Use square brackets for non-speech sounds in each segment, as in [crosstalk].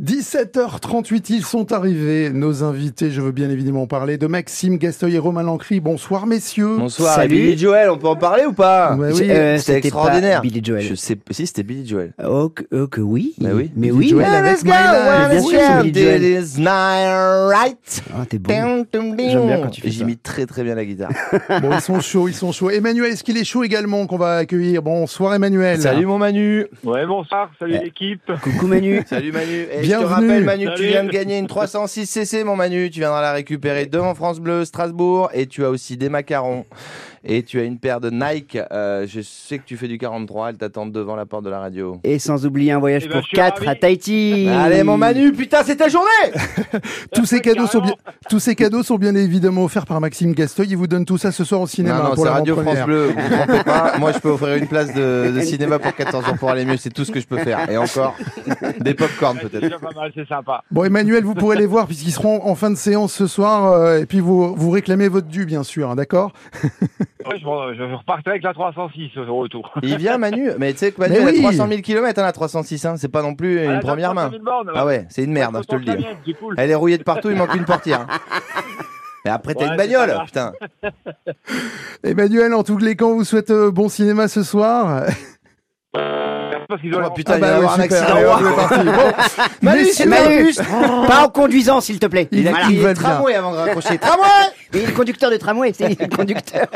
10 17h38, ils sont arrivés. Nos invités, je veux bien évidemment parler de Maxime Gasteuil et Romain Lancry. Bonsoir messieurs. Bonsoir. Salut. Et Billy Joel, on peut en parler ou pas Ouais, J'ai- oui. euh, C'était c'était extraordinaire. pas Billy Joel. Je sais, si c'était Billy Joel. Oh, que, oh, que oui. Bah oui. Mais Billy oui. Joel Ah, avec let's My go, Bien let's sûr, go. Billy Joel. It is right. Ah, t'es bon. J'aime bien quand tu fais ça. J'imite très très bien la guitare. [laughs] Bon, ils sont chauds, ils sont chauds. Emmanuel, est-ce qu'il est chaud également qu'on va accueillir? Bonsoir Emmanuel. Salut mon Manu. Ouais, bonsoir, salut Eh. l'équipe. Coucou Manu. [laughs] Salut Manu. Bienvenue. Rappelle Manu que tu Salut. viens de gagner une 306 cc mon Manu. Tu viendras la récupérer devant France Bleu Strasbourg et tu as aussi des macarons. Et tu as une paire de Nike. Euh, je sais que tu fais du 43. Elle t'attend devant la porte de la radio. Et sans oublier un voyage Eh ben, pour je suis 4 ravi. à Tahiti. Allez mon Manu, putain c'est ta journée [laughs] Tous ces cadeaux sont bien, tous ces cadeaux sont bien évidemment offerts par Maxime Gasteuil. Il vous donne tout ça ce soir au cinéma Non, non, pour la Radio. France Bleu. Vous vous trompez pas. Moi, je peux offrir une place de, de cinéma pour 14 jours pour aller mieux. C'est tout ce que je peux faire. Et encore, des pop-corn peut-être. déjà pas mal, c'est sympa. Bon Emmanuel, vous pourrez les voir puisqu'ils seront en fin de séance ce soir euh, et puis vous vous réclamez votre dû bien sûr, hein, d'accord? Ouais, je, je repartais avec la 306 au retour. [laughs] Il vient Manu, mais tu sais que Manu, Mais elle oui. a 300 000 km, hein, la 306. Hein. C'est pas non plus une Ah, première main. 300 000 bornes, Ah ouais, c'est une merde, hein, je te le dis. Cool. Elle est rouillée de partout, il manque une portière. [laughs] Et après, t'as Ouais, une bagnole, putain. [laughs] Emmanuel, en tous les cas, on vous souhaite euh, bon cinéma ce soir. Parce qu'ils ont Oh, putain, il bah va y ouais, avoir un super, accident. est Manu. Manu. Pas en conduisant, s'il te plaît. Il Il a il bien. tramway avant de raccrocher. [laughs] Tramway Et le conducteur de tramway, c'est [laughs] le conducteur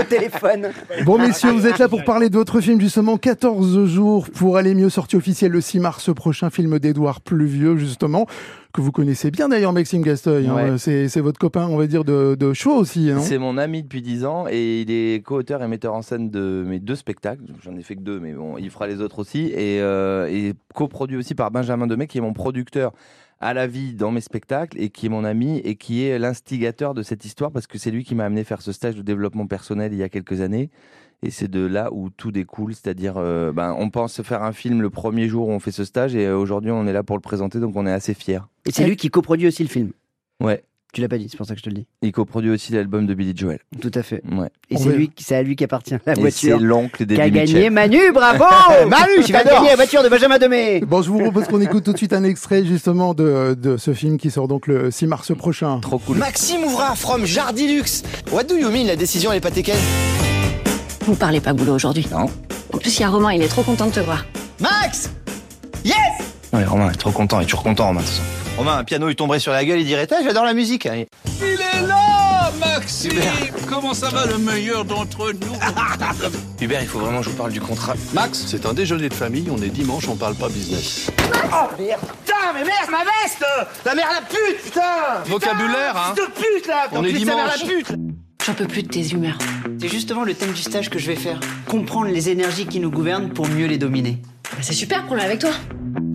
au téléphone. Bon, messieurs, vous êtes là pour parler de votre film, justement, 14 jours pour aller mieux, sortie officielle le 6 mars prochain, film d'Edouard Pluvieux, justement, que vous connaissez bien d'ailleurs, Maxime Gasteuil. hein. Ouais. C'est c'est votre copain, on va dire, de, de show aussi, C'est mon ami depuis 10 ans et il est co-auteur et metteur en scène de mes deux spectacles. J'en ai fait que deux, mais bon, il fera les autres aussi. Et, euh, et coproduit aussi par Benjamin Demey, qui est mon producteur à la vie dans mes spectacles et qui est mon ami et qui est l'instigateur de cette histoire parce que c'est lui qui m'a amené faire ce stage de développement personnel il y a quelques années. Et c'est de là où tout découle, c'est-à-dire, euh, ben, on pense faire un film le premier jour où on fait ce stage et euh, aujourd'hui on est là pour le présenter, donc on est assez fiers. Et c'est lui qui coproduit aussi le film. Ouais, Tu l'as pas dit, c'est pour ça que je te le dis. il coproduit aussi l'album de Billy Joel. Tout à fait. Ouais. Et c'est lui, c'est à lui qui appartient la Et c'est voiture. l'oncle des Qui a gagné Manu, bravo [laughs] Manu, tu vas gagner la voiture de Benjamin Demey Bon, je vous propose qu'on écoute tout de suite un extrait, justement, de, de ce film qui sort donc le 6 mars prochain. Trop cool. Maxime Ouvra from Jardilux. What do you mean la décision elle est pas Vous parlez pas boulot aujourd'hui Non. En plus, il y a Romain, il est trop content de te voir. Max Yes Ouais, Romain est trop content, il est toujours content Romain de toute façon. Romain, un piano il tomberait sur la gueule, il dirait Ah, j'adore la musique. Il est là, Maxime Comment ça va le meilleur d'entre nous? [laughs] Hubert, il faut vraiment que je vous parle du contrat. Max, c'est un déjeuner de famille, on est dimanche, on parle pas business. Putain, mais merde, ma veste La mère la pute, putain Vocabulaire, hein de pute là On est mère dimanche. la pute J'en peux plus de tes humeurs. C'est justement le thème du stage que je vais faire. Comprendre les énergies qui nous gouvernent pour mieux les dominer. Bah, c'est super pour là avec toi.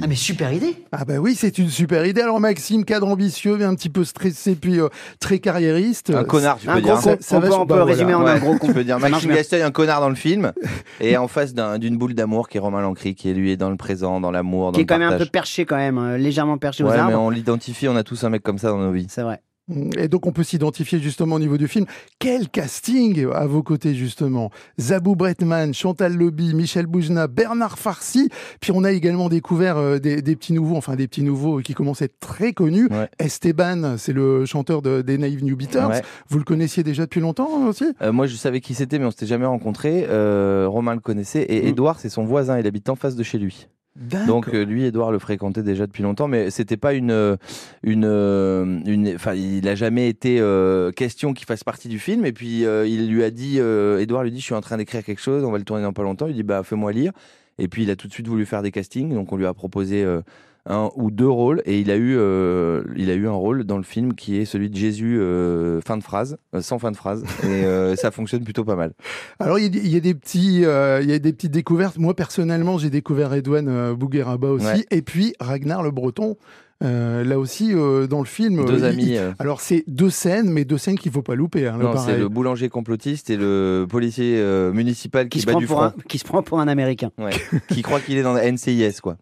Ah mais super idée Ah bah oui, c'est une super idée. Alors Maxime, cadre ambitieux, mais un petit peu stressé, puis euh, très carriériste. Un connard, tu Un peux gros dire. con. Ça- ça on va peut, on peut bah, résumer voilà. en un Ouais, gros con. tu peux dire [laughs] Maxime bien. Gasteuil, un connard dans le film, [laughs] et en face d'un- d'une boule d'amour qui est Romain Lancry, qui est lui est dans le présent, dans l'amour, dans Qui est le quand même un peu perché quand même, euh, légèrement perché aux Ouais, mais arbres. on l'identifie, on a tous un mec comme ça dans nos vies. C'est vrai. Et donc on peut s'identifier justement au niveau du film. Quel casting à vos côtés justement Zabou Bretman, Chantal Lobby, Michel Boujna, Bernard Farcy. Puis on a également découvert euh, des, des petits nouveaux, enfin des petits nouveaux qui commencent à être très connus. Ouais. Esteban, c'est le chanteur de, des Naive New Beaters. Ouais. Vous le connaissiez déjà depuis longtemps aussi? Euh, moi, je savais qui c'était, mais on s'était jamais rencontrés. Euh, Romain le connaissait, et Mm. Edouard, c'est son voisin, il habite en face de chez lui. Donc euh, lui, Edouard le fréquentait déjà depuis longtemps, mais c'était pas une, euh, une, euh, une, enfin, il a jamais été euh, question qu'il fasse partie du film. Et puis euh, il lui a dit, Edouard lui dit, je suis en train d'écrire quelque chose, on va le tourner dans pas longtemps. Il dit, bah fais-moi lire. Et puis il a tout de suite voulu faire des castings, donc on lui a proposé euh, un ou deux rôles, et il a eu, euh, il a eu un rôle dans le film qui est celui de Jésus, euh, fin de phrase, sans fin de phrase, et [laughs] ça fonctionne plutôt pas mal. Alors il y, a- il y a des petits, il y a des petites découvertes. Moi personnellement, j'ai découvert Edouane Bougueraba aussi, Ouais. et puis Ragnar le Breton. Euh, là aussi euh, dans le film. Deux euh, amis. il- euh, Alors c'est deux scènes, mais deux scènes qu'il faut pas louper. Hein, c'est le boulanger complotiste et le policier euh, municipal qui, Qui se, bat prend du pour front. un, qui se prend pour un Américain. Ouais. qui croit qu'il est dans la NCIS, quoi.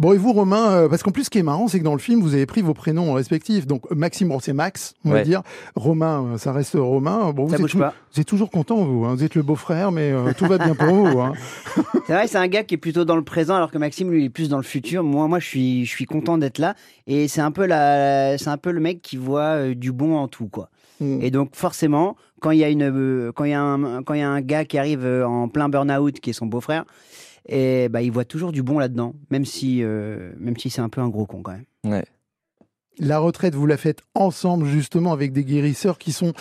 Bon, et vous, Romain, euh, parce qu'en plus, ce qui est marrant, c'est que dans le film, vous avez pris vos prénoms respectifs. Donc, Maxime, bon, c'est Max, on va dire. Romain, euh, ça reste Romain. Bon, vous, Ça êtes, bouge tou- pas. vous êtes toujours content, vous. hein. Vous êtes le beau-frère, mais euh, tout va bien pour vous. hein. [laughs] C'est vrai, c'est un gars qui est plutôt dans le présent, alors que Maxime, lui, est plus dans le futur. Moi, moi, je suis, je suis content d'être là. Et c'est un peu la, c'est un peu le mec qui voit euh, du bon en tout, quoi. Mm. Et donc, forcément, quand il y a une, quand il y a un, quand il y a un gars qui arrive en plein burn-out, qui est son beau-frère, et bah, il voit toujours du bon là-dedans, même si, euh, même si c'est un peu un gros con quand même. Ouais. La retraite, vous la faites ensemble, justement, avec des guérisseurs qui sont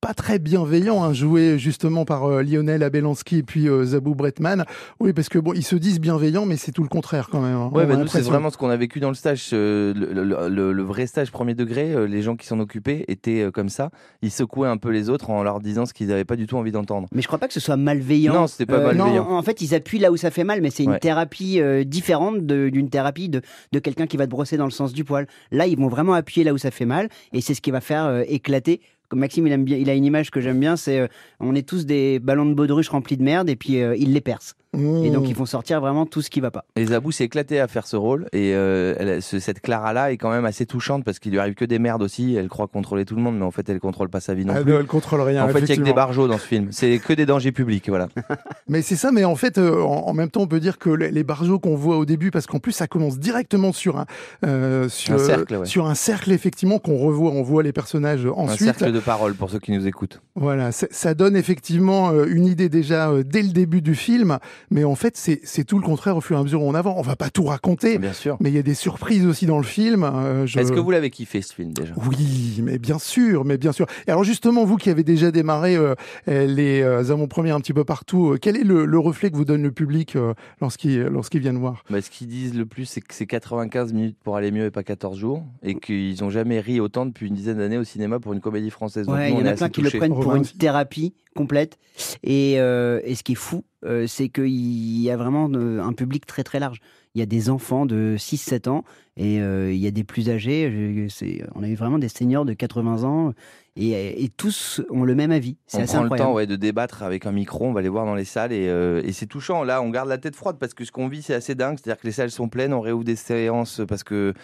pas très bienveillants, hein, joués justement par euh, Lionel Abelansky et puis euh, Zabou Bretman. Oui, parce que bon, ils se disent bienveillants, mais c'est tout le contraire quand même. hein. Ouais, bah nous, c'est vraiment ce qu'on a vécu dans le stage. euh, le, le- le- le vrai stage premier degré, euh, les gens qui s'en occupaient étaient euh, comme ça. Ils secouaient un peu les autres en leur disant ce qu'ils n'avaient pas du tout envie d'entendre. Mais je crois pas que ce soit malveillant. Non, c'était pas malveillant. non, en fait, ils appuient là où ça fait mal, mais c'est une Ouais. thérapie euh, différente d'une thérapie de, de quelqu'un qui va te brosser dans le sens du poil. Là, ils vont vraiment appuyer là où ça fait mal, et c'est ce qui va faire euh, éclater. Maxime, il, aime bien, il a une image que j'aime bien, c'est euh, on est tous des ballons de baudruche remplis de merde, et puis euh, il les perce. Mmh. Et donc, ils font sortir vraiment tout ce qui va pas. Et Zabou s'est éclaté à faire ce rôle. Et euh, elle- ce- cette Clara-là est quand même assez touchante parce qu'il lui arrive que des merdes aussi. Elle croit contrôler tout le monde, mais en fait, elle contrôle pas sa vie non Ah, plus. elle contrôle rien. En fait, il y a que des barjots dans ce film. C'est que des dangers publics, voilà. [laughs] Mais c'est ça, mais en fait, euh, en, en même temps, on peut dire que les, les barjots qu'on voit au début, parce qu'en plus, ça commence directement sur un, euh, sur, Un cercle, ouais. sur un cercle, effectivement, qu'on revoit, on voit les personnages Un ensuite. cercle de parole pour ceux qui nous écoutent. Voilà, ça- donne effectivement une idée déjà euh, dès le début du film, mais en fait, c'est c'est tout le contraire au fur et à mesure où on avance. On va pas tout raconter, Bien sûr. mais il y a des surprises aussi dans le film. euh, je- Est-ce que vous l'avez kiffé ce film déjà? Oui, mais bien sûr, mais bien sûr. Et alors justement, vous qui avez déjà démarré euh, euh, les euh, avant-premières un petit peu partout, euh, quel est le, le reflet que vous donne le public euh, lorsqu'il lorsqu'ils viennent voir? Bah, Ce qu'ils disent le plus, c'est que c'est 95 minutes pour aller mieux et pas 14 jours. Et qu'ils ont jamais ri autant depuis une dizaine d'années au cinéma pour une comédie française. Donc Ouais, il y on en a plein qui le prennent pour une thérapie complète. Et, euh, et ce qui est fou, euh, c'est qu'il y a vraiment euh, un public très très large. Il y a des enfants de 6-7 ans et il y a des plus âgés. On a eu vraiment des seniors de 80 ans et, et tous ont le même avis. C'est On assez prend le temps ouais, de débattre avec un micro, on va les voir dans les salles et, euh, et c'est touchant. Là, on garde la tête froide parce que ce qu'on vit, c'est assez dingue. C'est-à-dire que les salles sont pleines, on réouvre des séances parce que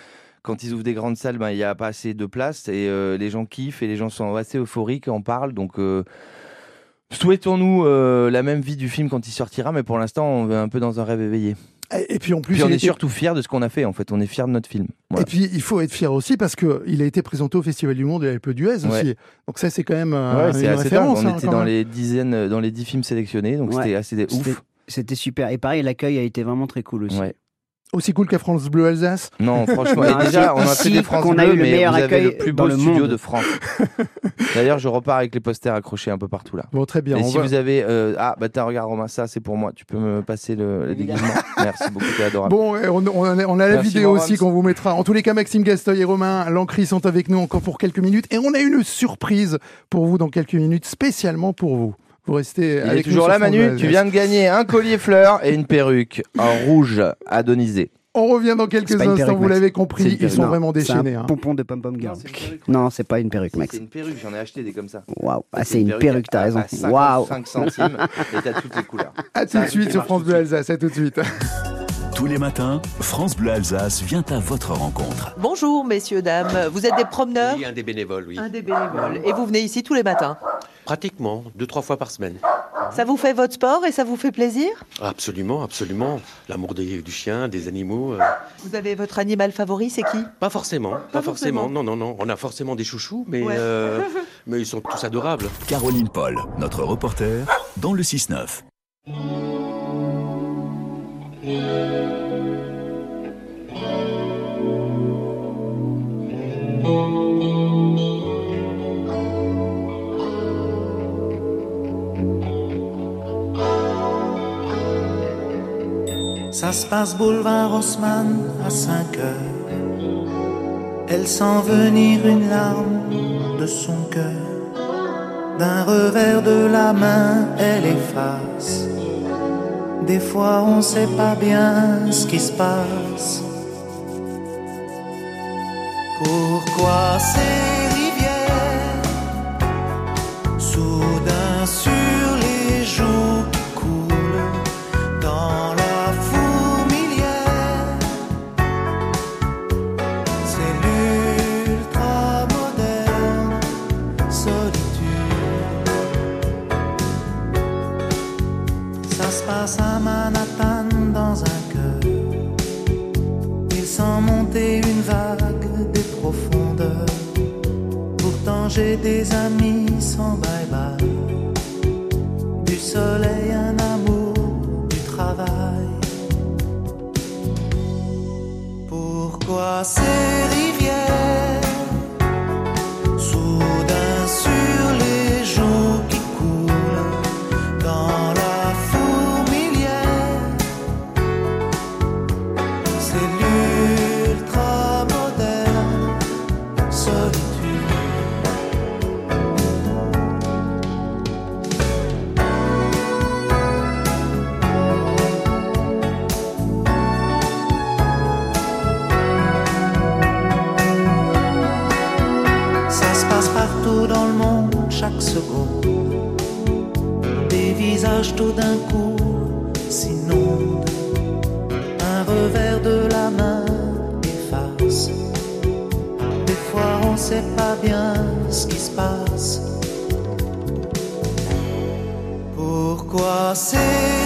quand ils ouvrent des grandes salles, ben, il n'y a pas assez de place et euh, les gens kiffent et les gens sont assez euphoriques, en parlent. Donc, euh, souhaitons-nous euh, la même vie du film quand il sortira, mais pour l'instant, on est un peu dans un rêve éveillé. et, et puis en plus, Puis on est été- surtout fiers de ce qu'on a fait. En fait, on est fiers de notre film. Voilà. Et puis il faut être fier aussi parce que il a été présenté au Festival du Monde de la LPE d'Huez Ouais. aussi. Donc ça, c'est quand même euh, Ouais, une assez dingue. référence. On hein, était dans même. les dizaines, dans les dix films sélectionnés, donc Ouais. c'était assez ouf. C'était super. Et pareil, l'accueil a été vraiment très cool aussi. Ouais. Aussi cool qu'à France Bleu Alsace. Non, [laughs] franchement, Non, et déjà, on a fait des France a Bleu, eu le mais meilleur vous avez accueil le plus dans beau le studio monde. de France. [laughs] D'ailleurs, je repars avec les posters accrochés un peu partout là. Bon, très bien. et on si va- vous avez, euh, ah bah tiens, regarde Romain, ça c'est pour moi. Tu peux me passer le, le déguisement. Merci beaucoup, t'es adorable. Bon, et on, on a, on a la Merci, vidéo aussi qu'on vous mettra. En tous les cas, Maxime Gastoy et Romain Lancry sont avec nous encore pour quelques minutes. Et on a une surprise pour vous dans quelques minutes, spécialement pour vous. Vous restez Il avec toujours là, Manu. Tu viens de gagner un collier fleurs et une perruque en rouge adonisé. On revient dans quelques instants, perruque, vous l'avez compris, ils sont Non, vraiment c'est un déchaînés. hein. pompon de pom-pom girl. Non, c'est pas une perruque, Max. C'est une perruque, j'en ai acheté des comme ça. Waouh, ah, c'est une perruque, t'as raison. à 55 Waouh. centimes et t'as toutes les couleurs. [laughs] À tout de suite sur France Bleu. Alsace, à tout de suite. Tous les matins, France Bleu Alsace vient à votre rencontre. Bonjour messieurs, dames. Vous êtes des promeneurs Oui, un des bénévoles, oui. Un des bénévoles. Et vous venez ici tous les matins Pratiquement, deux, trois fois par semaine. Ça vous fait votre sport et ça vous fait plaisir? Absolument, absolument. L'amour des- du chien, des animaux. euh, Vous avez votre animal favori, c'est qui? Pas forcément, pas, forcément. forcément. Non, non, non. On a forcément des chouchous, mais, Ouais. euh, mais ils sont tous adorables. Caroline Paul, notre reporter, dans le 6-9. Se passe boulevard Haussmann à 5 heures. Elle sent venir une larme de son cœur. D'un revers de la main, elle efface. Des fois, on sait pas bien ce qui se passe. Pourquoi ces j'ai des amis sans Des visages tout d'un coup s'inondent. Un revers de la main efface. Des fois on sait pas bien ce qui se passe. Pourquoi ces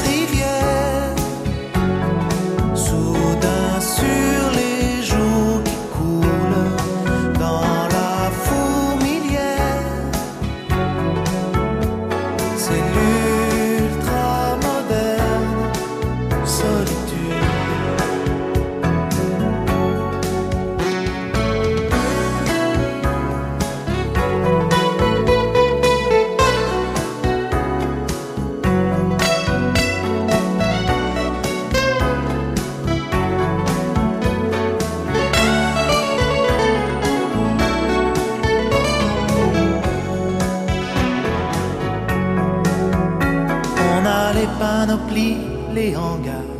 les hangars,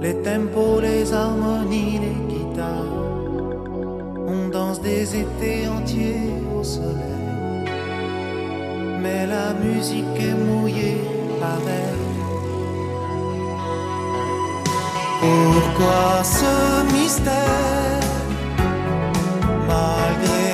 les tempos, les harmonies, les guitares. On danse des étés entiers au soleil. Mais la musique est mouillée pareil. Pourquoi ce mystère Malgré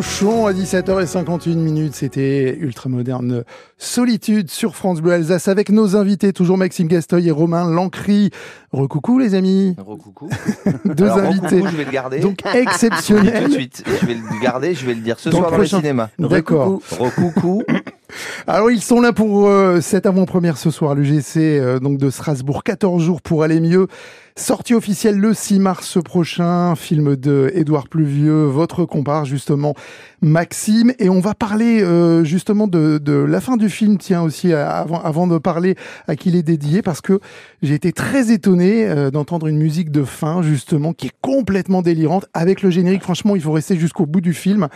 Souchon à 17h51 minutes, c'était ultra moderne Solitude sur France Bleu Alsace avec nos invités, toujours Maxime Gastoy et Romain Lancry. Recoucou les amis. Recoucou. [laughs] Deux Alors, invités. recoucou, je vais le garder. Donc exceptionnel. Tout de suite. Je vais le garder, je vais le dire ce Dans soir dans prochain- le cinéma. D'accord. Recoucou. [coughs] Alors ils sont là pour euh, cette avant-première ce soir, le GC euh, donc de Strasbourg, 14 jours pour aller mieux. Sortie officielle le 6 mars prochain, film de Édouard Pluvieux, votre compare justement Maxime, et on va parler euh, justement de, la fin du film, tiens aussi avant, de parler à qui il est dédié, parce que j'ai été très étonné euh, d'entendre une musique de fin justement qui est complètement délirante avec le générique. Franchement, il faut rester jusqu'au bout du film.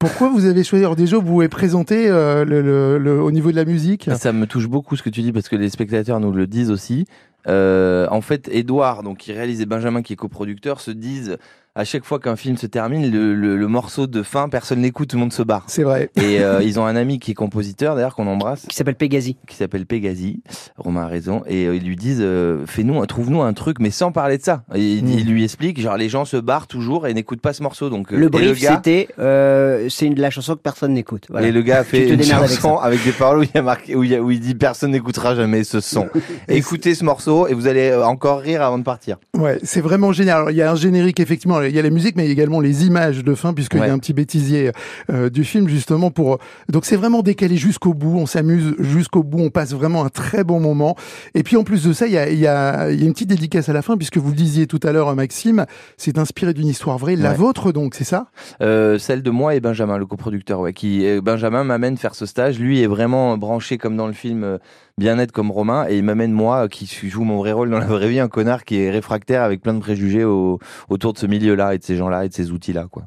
Pourquoi vous avez choisi Alors déjà, vous pouvez présenter euh, le- au niveau de la musique? Ça me touche beaucoup ce que tu dis parce que les spectateurs nous le disent aussi. Euh, en fait, Edouard, donc qui réalise et Benjamin qui est coproducteur, se disent à chaque fois qu'un film se termine, le, le- le morceau de fin, personne l'écoute, tout le monde se barre. C'est vrai. Et euh, [laughs] ils ont un ami qui est compositeur, d'ailleurs qu'on embrasse, Qui s'appelle Pégasi. qui s'appelle Pégasi. Romain a raison. Et euh, ils lui disent, euh, fais-nous, trouve-nous un truc, mais sans parler de ça. Et il, Mm. il lui explique, genre les gens se barrent toujours et n'écoutent pas ce morceau. Donc euh, Le brief, gars- c'était euh, c'est une de la chanson que personne n'écoute. Voilà. Et le gars a fait une avec chanson avec, des paroles où il, y a marqué, où, il y a- où il dit personne n'écoutera jamais ce son. [laughs] Écoutez ce morceau et vous allez euh, encore rire avant de partir. Ouais, c'est vraiment génial. Alors, il y a un générique, effectivement, il y a la musique, mais il y a également les images de fin, puisqu'il y Ouais. a un petit bêtisier euh, du film, justement, pour... Donc, c'est vraiment décalé jusqu'au bout, on s'amuse jusqu'au bout, on passe vraiment un très bon moment. Et puis, en plus de ça, il y a, il y a, il y a une petite dédicace à la fin, puisque vous le disiez tout à l'heure, Maxime, c'est inspiré d'une histoire vraie, la Ouais. vôtre, donc, c'est ça? Euh, celle de moi et Benjamin, le coproducteur, ouais, qui euh, Benjamin m'amène faire ce stage. Lui est vraiment branché comme dans le film euh, Bien-être comme Romain et il m'amène moi euh, qui joue mon vrai rôle dans la vraie vie, un connard qui est réfractaire avec plein de préjugés au- autour de ce milieu-là et de ces gens-là et de ces outils-là, quoi.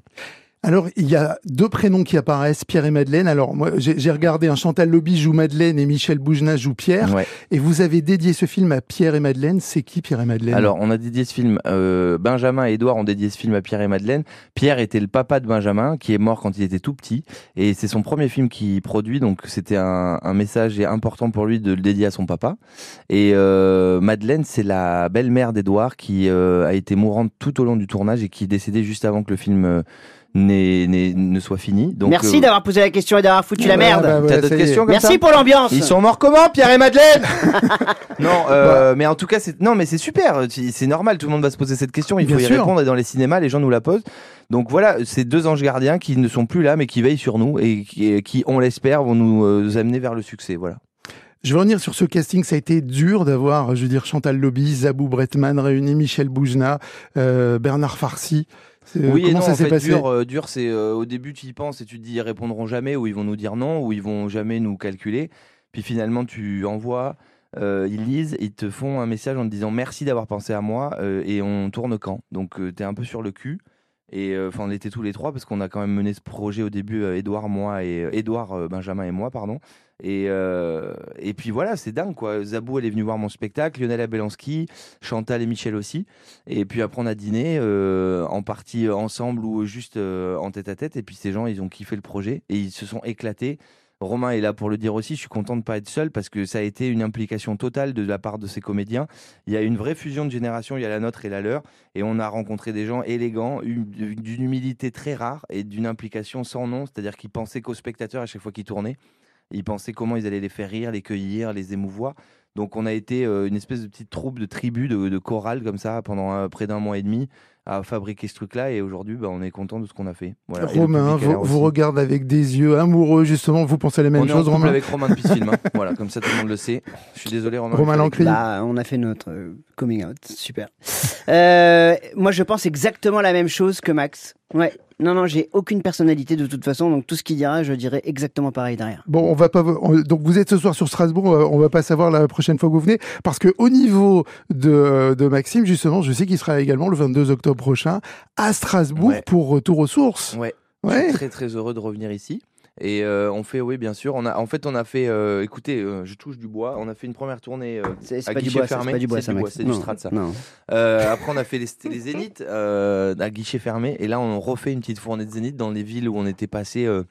Alors, il y a deux prénoms qui apparaissent, Pierre et Madeleine. Alors, moi, j'ai regardé, un Chantal Lobby joue Madeleine et Michel Boujna joue Pierre. Ouais. Et vous avez dédié ce film à Pierre et Madeleine. C'est qui Pierre et Madeleine? Alors, on a dédié ce film, euh, Benjamin et Edouard ont dédié ce film à Pierre et Madeleine. Pierre était le papa de Benjamin, qui est mort quand il était tout petit. Et c'est son premier film qu'il produit, donc c'était un, un message important pour lui de le dédier à son papa. Et euh, Madeleine, c'est la belle-mère d'Edouard qui euh, a été mourante tout au long du tournage et qui est décédée juste avant que le film euh, ne soit fini. Donc, Merci euh, d'avoir posé la question et d'avoir foutu la merde. bah, T'as d'autres questions comme Merci ça pour l'ambiance. Ils sont morts comment, Pierre et Madeleine [laughs] Non, euh, mais en tout cas, c'est non, mais c'est super. C'est normal. Tout le monde va se poser cette question. Il Bien faut y sûr. répondre. Et dans les cinémas, les gens nous la posent. Donc voilà, ces deux anges gardiens qui ne sont plus là, mais qui veillent sur nous et qui, qui, on l'espère, vont nous euh, amener vers le succès. Voilà. Je vais revenir sur ce casting. Ça a été dur d'avoir, je veux dire, Chantal Lobby, Zabou Bretman réunis, Michel Boujna, euh, Bernard Farcy. Oui et non, ça en fait, passé dur, euh, dur, c'est euh, au début tu y penses et tu te dis ils répondront jamais ou ils vont nous dire non ou ils vont jamais nous calculer. Puis finalement tu envoies, euh, ils lisent, ils te font un message en te disant merci d'avoir pensé à moi et on tourne quand? Donc tu es un peu sur le cul. Et euh, enfin on était tous les trois parce qu'on a quand même mené ce projet au début, euh, Edouard, moi et euh, Edouard, euh, Benjamin et moi, pardon. Et, euh, et puis voilà, c'est dingue quoi. Zabou, elle est venue voir mon spectacle, Lionel Abelanski, Chantal et Michel aussi. Et puis après, on a dîné euh, en partie ensemble ou juste euh, en tête à tête. Et puis ces gens, ils ont kiffé le projet et ils se sont éclatés. Romain est là pour le dire aussi. Je suis content de pas être seul parce que ça a été une implication totale de la part de ces comédiens. Il y a une vraie fusion de générations. Il y a la nôtre et la leur. Et on a rencontré des gens élégants, une- d'une humilité très rare et d'une implication sans nom. C'est-à-dire qu'ils pensaient qu'aux spectateurs à chaque fois qu'ils tournaient. Ils pensaient comment ils allaient les faire rire, les cueillir, les émouvoir. Donc on a été euh, une espèce de petite troupe de tribu, de, de chorale comme ça pendant euh, près d'un mois et demi à fabriquer ce truc-là. Et aujourd'hui, bah, on est content de ce qu'on a fait. Voilà. Romain vous, vous regarde avec des yeux amoureux, justement. Vous pensez à la même on est en Romain avec Romain depuis ce film. hein. voilà, comme ça tout le monde le sait. Je suis désolé, Romain. Romain Lancry. Bah, on a fait notre euh, coming out, super. Euh, moi, je pense exactement la même chose que Max. Ouais. Non, non, j'ai aucune personnalité de toute façon, donc tout ce qu'il dira, je dirais exactement pareil derrière. Bon, on va pas. on- donc vous êtes ce soir sur Strasbourg. On va pas savoir la prochaine fois que vous venez, parce que au niveau de, de Maxime, justement, je sais qu'il sera également le 22 octobre prochain à Strasbourg Ouais. pour Retour aux sources. Ouais. Je Ouais. suis très très heureux de revenir ici. Et euh, on fait, oui, bien sûr. On a, en fait, on a fait. euh, écoutez, euh, je touche du bois. On a fait une première tournée euh, C'est c'est à guichet bois, fermé. c'est pas du bois, C'est ça, du bois, du Non, strat, ça. Non. Euh, après, on a [laughs] fait les, les zéniths euh, à guichet fermé. Et là, on refait une petite fournée de zéniths dans les villes où on était passé euh,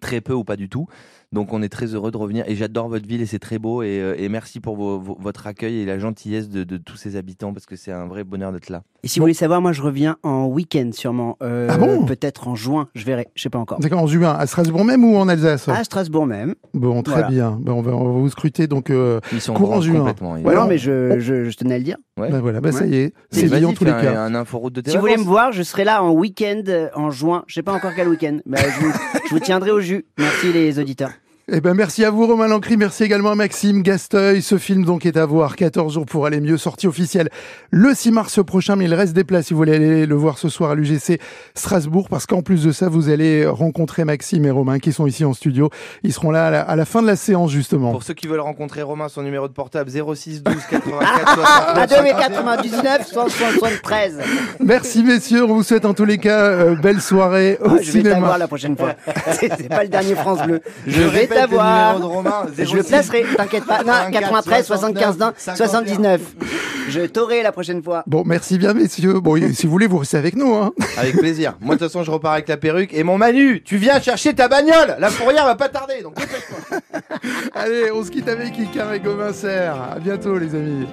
très peu ou pas du tout. Donc, on est très heureux de revenir. Et j'adore votre ville et c'est très beau. Et, euh, et merci pour vos- vos- votre accueil et la gentillesse de, de tous ces habitants parce que c'est un vrai bonheur d'être là. Et si vous voulez savoir, moi, je reviens en week-end sûrement. Euh, Ah bon Peut-être en juin, je verrai, je sais pas encore. D'accord, en juin, à Strasbourg même ou en Alsace À Strasbourg même. Bon, très Voilà. bien. Ben, on, va, on va vous scruter donc euh, Ils sont courant juin. complètement. Ouais, non, mais je, je, je tenais à le dire. Ouais. Ben voilà, ben ça y est, c'est vas-y, dit en tous les un, cas. un de Si vous voulez me voir, je serai là en week-end euh, en juin. Je sais pas encore quel week-end. mais je, vous, je vous tiendrai au jus. Merci les auditeurs. Eh ben merci à vous Romain Lancry, merci également à Maxime Gasteuil. Ce film donc est à voir 14 jours pour aller mieux, sortie officielle le 6 mars prochain, mais il reste des places si vous voulez aller le voir ce soir à l'UGC Strasbourg, parce qu'en plus de ça, vous allez rencontrer Maxime et Romain qui sont ici en studio. Ils seront là à la, à la fin de la séance justement. Pour ceux qui veulent rencontrer Romain, son numéro de portable 06 12 84 À 69 2,99 173. Merci messieurs, on vous souhaite en tous les cas euh, belle soirée au Ah, je vais cinéma. t'avoir la prochaine fois. [laughs] C'est c'est pas le dernier France Bleu. Je, vais de Romain, [laughs] Je le 06. placerai, t'inquiète pas. Non, 84, 93, 75, 59, 79. Je t'aurai la prochaine fois. Bon, merci bien messieurs. Bon, si vous voulez, vous restez avec nous. Hein. [laughs] Avec plaisir. Moi, de toute façon, je repars avec la perruque. Et mon Manu, tu viens chercher ta bagnole. La fourrière va pas tarder. Donc, dépêche-toi. [laughs] Allez, on se quitte avec Icar et Gomin Serre. À bientôt les amis.